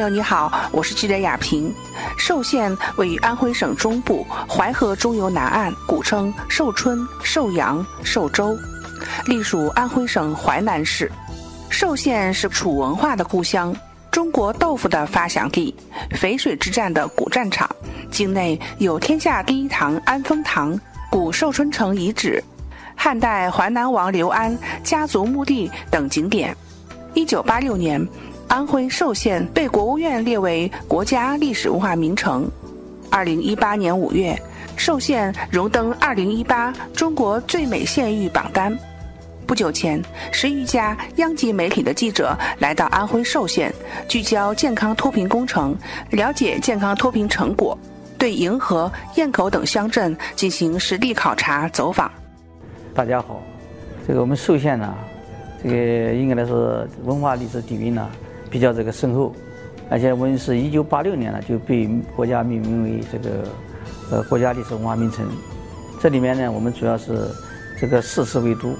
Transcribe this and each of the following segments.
朋友，你好，我是记者雅萍。寿县位于安徽省中部淮河中游南岸，古称寿春、寿阳、寿州，隶属安徽省淮南市。寿县是楚文化的故乡，中国豆腐的发祥地，淝水之战的古战场。境内有天下第一堂安丰堂、古寿春城遗址、汉代淮南王刘安家族墓地等景点。一九八六年。安徽寿县被国务院列为国家历史文化名城。二零一八年五月，寿县荣登二零一八中国最美县域榜单。不久前，十余家央级媒体的记者来到安徽寿县，聚焦健康脱贫工程，了解健康脱贫成果，对迎河、堰口等乡镇进行实地考察走访。大家好，这个我们寿县呢，这个应该来说文化历史底蕴呢。比较这个深厚，而且我们是一九八六年呢就被国家命名为这个呃国家历史文化名城。这里面呢，我们主要是这个四市为都，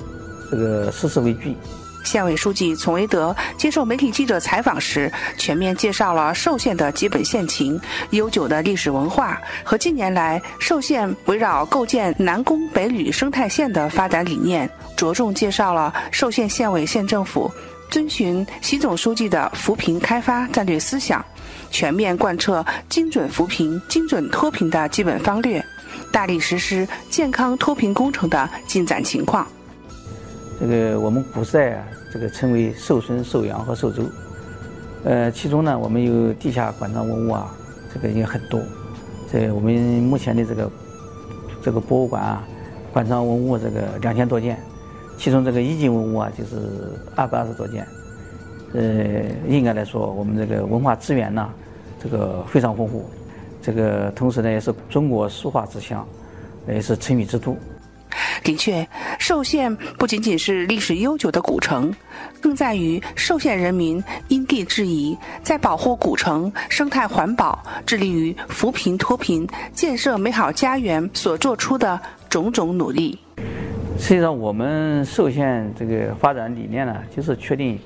这个四市为郡。县委书记丛维德接受媒体记者采访时，全面介绍了寿县的基本县情、悠久的历史文化和近年来寿县围绕构建南宫北吕生态县的发展理念，着重介绍了寿县县委县政府。遵循习总书记的扶贫开发战略思想，全面贯彻精准扶贫、精准脱贫的基本方略，大力实施健康脱贫工程的进展情况。这个我们古代啊，这个称为寿春、寿阳和寿州。呃，其中呢，我们有地下馆藏文物啊，这个也很多。这我们目前的这个这个博物馆啊，馆藏文物这个两千多件。其中这个一级文物啊，就是二百二十多件，呃，应该来说，我们这个文化资源呢，这个非常丰富。这个同时呢，也是中国书画之乡，也是成语之都。的确，寿县不仅仅是历史悠久的古城，更在于寿县人民因地制宜，在保护古城生态环保、致力于扶贫脱贫、建设美好家园所做出的种种努力。实际上，我们寿县这个发展理念呢，就是确定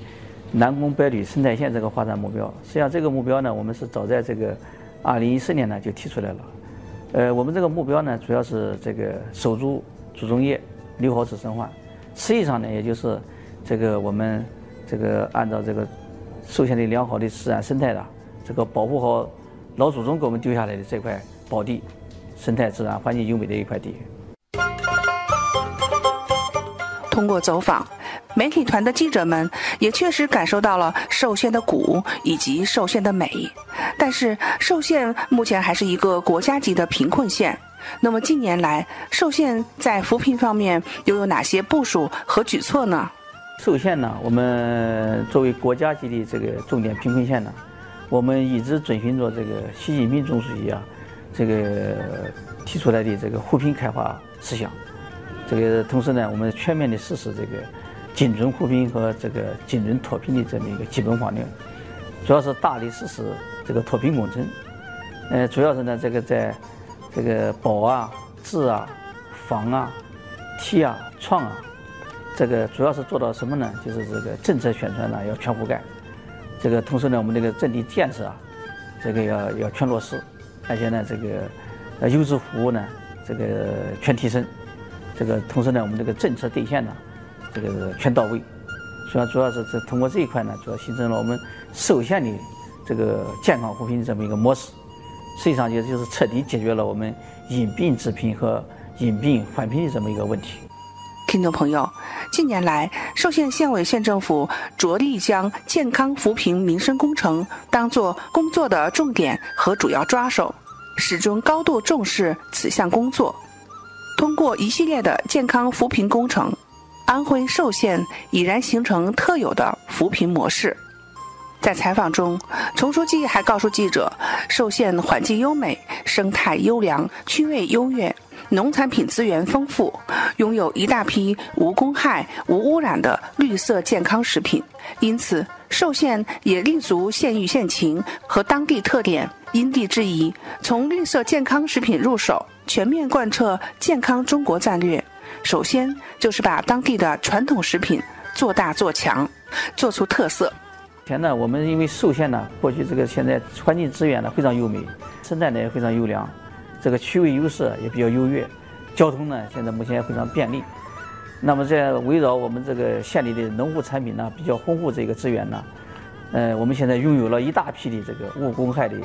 南宫北旅生态县这个发展目标。实际上，这个目标呢，我们是早在这个二零一四年呢就提出来了。呃，我们这个目标呢，主要是这个守住祖宗业，留好子孙患。实际上呢，也就是这个我们这个按照这个寿县的良好的自然生态的这个保护好老祖宗给我们丢下来的这块宝地，生态自然环境优美的一块地。通过走访，媒体团的记者们也确实感受到了寿县的古以及寿县的美。但是，寿县目前还是一个国家级的贫困县。那么，近年来寿县在扶贫方面又有哪些部署和举措呢？寿县呢，我们作为国家级的这个重点贫困县呢，我们一直遵循着这个习近平总书记啊，这个提出来的这个扶贫开发思想。这个同时呢，我们全面的实施这个精准扶贫和这个精准脱贫的这么一个基本方略，主要是大力实施这个脱贫工程。呃，主要是呢，这个在这个保啊、治啊、防啊、提啊、创啊，这个主要是做到什么呢？就是这个政策宣传呢要全覆盖。这个同时呢，我们这个阵地建设啊，这个要要全落实，而且呢，这个呃优质服务呢，这个全提升。这个同时呢，我们这个政策兑现呢，这个全到位。主要主要是这通过这一块呢，主要形成了我们寿县的这个健康扶贫的这么一个模式。实际上，也就是彻底解决了我们隐病致贫和隐病返贫的这么一个问题。听众朋友，近年来，寿县县委县政府着力将健康扶贫民生工程当作工作的重点和主要抓手，始终高度重视此项工作。通过一系列的健康扶贫工程，安徽寿县已然形成特有的扶贫模式。在采访中，丛书记还告诉记者，寿县环境优美，生态优良，区位优越，农产品资源丰富，拥有一大批无公害、无污染的绿色健康食品。因此，寿县也立足县域县情和当地特点，因地制宜，从绿色健康食品入手。全面贯彻健康中国战略，首先就是把当地的传统食品做大做强，做出特色。前呢，我们因为寿县呢，过去这个现在环境资源呢非常优美，生态呢也非常优良，这个区位优势也比较优越，交通呢现在目前也非常便利。那么在围绕我们这个县里的农副产品呢比较丰富这个资源呢，呃，我们现在拥有了一大批的这个无公害的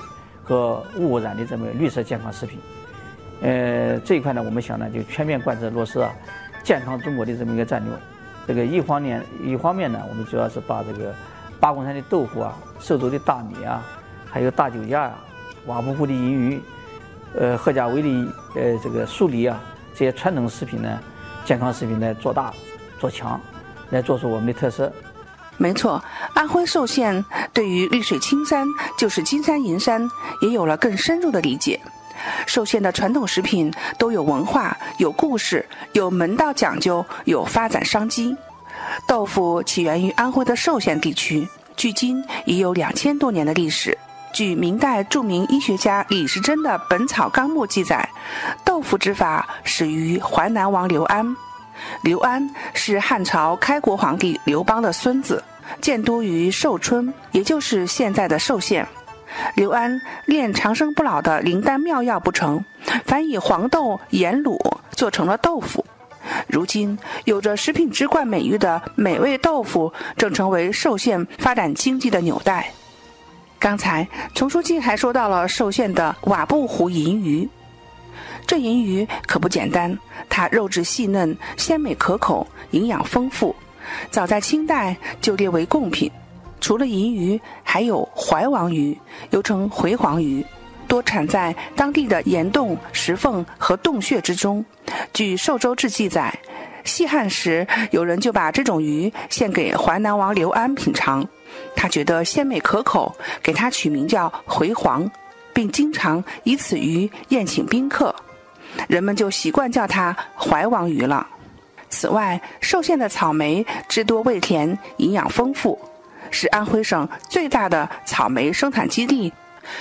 和无污染的这么绿色健康食品。呃，这一块呢，我们想呢就全面贯彻落实啊健康中国的这么一个战略。这个一方面一方面呢，我们主要是把这个八公山的豆腐啊、寿州的大米啊、还有大酒家啊、瓦布湖的银鱼、呃贺家围的呃这个酥梨啊这些传统食品呢。健康食品来做大、做强，来做出我们的特色。没错，安徽寿县对于绿水青山就是金山银山也有了更深入的理解。寿县的传统食品都有文化、有故事、有门道讲究、有发展商机。豆腐起源于安徽的寿县地区，距今已有两千多年的历史。据明代著名医学家李时珍的《本草纲目》记载，豆腐之法始于淮南王刘安。刘安是汉朝开国皇帝刘邦的孙子，建都于寿春，也就是现在的寿县。刘安炼长生不老的灵丹妙药不成，反以黄豆盐卤做成了豆腐。如今有着“食品之冠”美誉的美味豆腐，正成为寿县发展经济的纽带。刚才丛书记还说到了寿县的瓦布湖银鱼，这银鱼可不简单，它肉质细嫩、鲜美可口、营养丰富，早在清代就列为贡品。除了银鱼，还有怀王鱼，又称回黄鱼，多产在当地的岩洞、石缝和洞穴之中。据《寿州志》记载，西汉时有人就把这种鱼献给淮南王刘安品尝。他觉得鲜美可口，给它取名叫回黄，并经常以此鱼宴请宾客，人们就习惯叫它怀王鱼了。此外，寿县的草莓汁多味甜，营养丰富，是安徽省最大的草莓生产基地。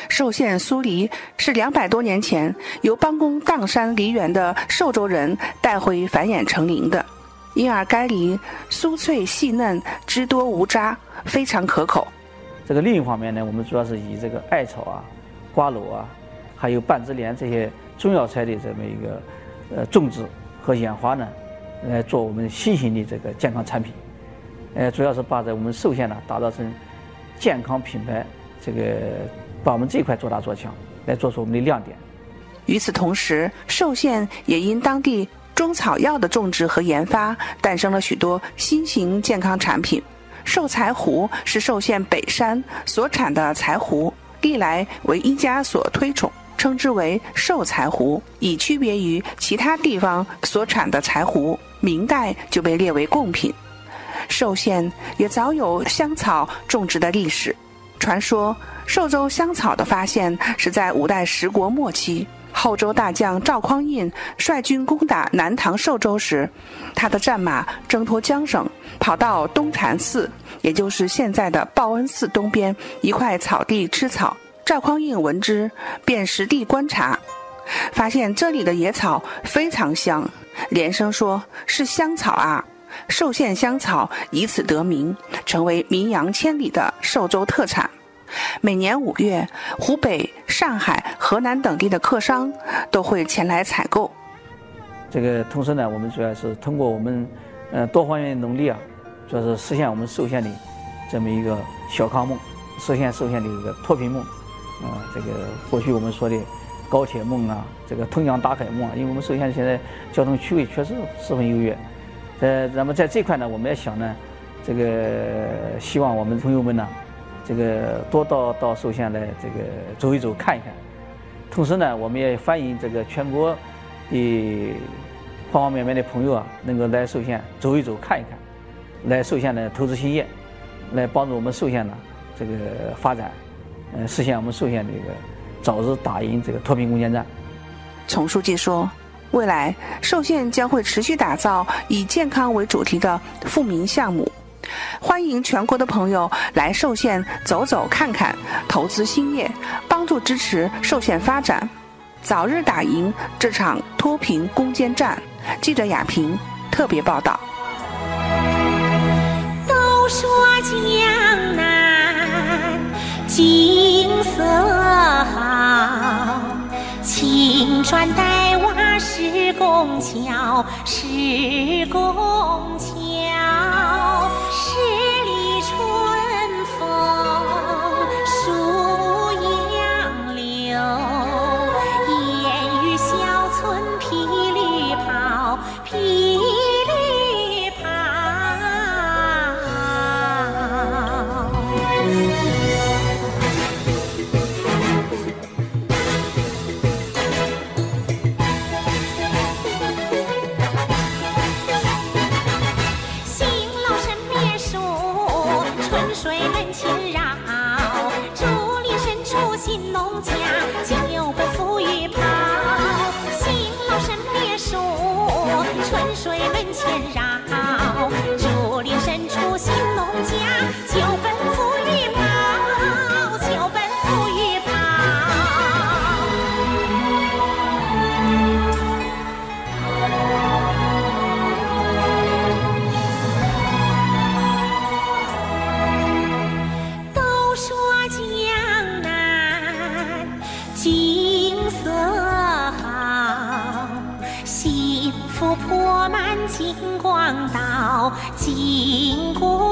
寿县酥梨是两百多年前由帮工砀山梨园的寿州人带回繁衍成林的。因而该梨酥脆细嫩，汁多无渣，非常可口。这个另一方面呢，我们主要是以这个艾草啊、瓜蒌啊，还有半枝莲这些中药材的这么一个呃种植和研发呢，来做我们新型的这个健康产品。呃，主要是把在我们寿县呢打造成健康品牌，这个把我们这块做大做强，来做出我们的亮点。与此同时，寿县也因当地。中草药的种植和研发，诞生了许多新型健康产品。寿柴胡是寿县北山所产的柴胡，历来为一家所推崇，称之为寿柴胡，以区别于其他地方所产的柴胡。明代就被列为贡品。寿县也早有香草种植的历史。传说寿州香草的发现是在五代十国末期。后周大将赵匡胤率军攻打南唐寿州时，他的战马挣脱缰绳，跑到东禅寺，也就是现在的报恩寺东边一块草地吃草。赵匡胤闻之，便实地观察，发现这里的野草非常香，连声说是香草啊！寿县香草以此得名，成为名扬千里的寿州特产。每年五月，湖北、上海、河南等地的客商都会前来采购。这个同时呢，我们主要是通过我们呃多方面的努力啊，主要是实现我们寿县的这么一个小康梦，实现寿县的一个脱贫梦。啊，这个过去我们说的高铁梦啊，这个通江达海梦啊，因为我们寿县现在交通区位确实十分优越。呃，那么在这块呢，我们也想呢，这个希望我们朋友们呢。这个多到到寿县来，这个走一走看一看。同时呢，我们也欢迎这个全国的方方面面的朋友啊，能够来寿县走一走看一看，来寿县呢投资兴业，来帮助我们寿县呢这个发展，呃，实现我们寿县这个早日打赢这个脱贫攻坚战。丛书记说，未来寿县将会持续打造以健康为主题的富民项目。欢迎全国的朋友来寿县走走看看，投资兴业，帮助支持寿县发展，早日打赢这场脱贫攻坚战。记者亚平特别报道。都说江南。景色好，青砖黛瓦石拱桥，石拱桥，经过。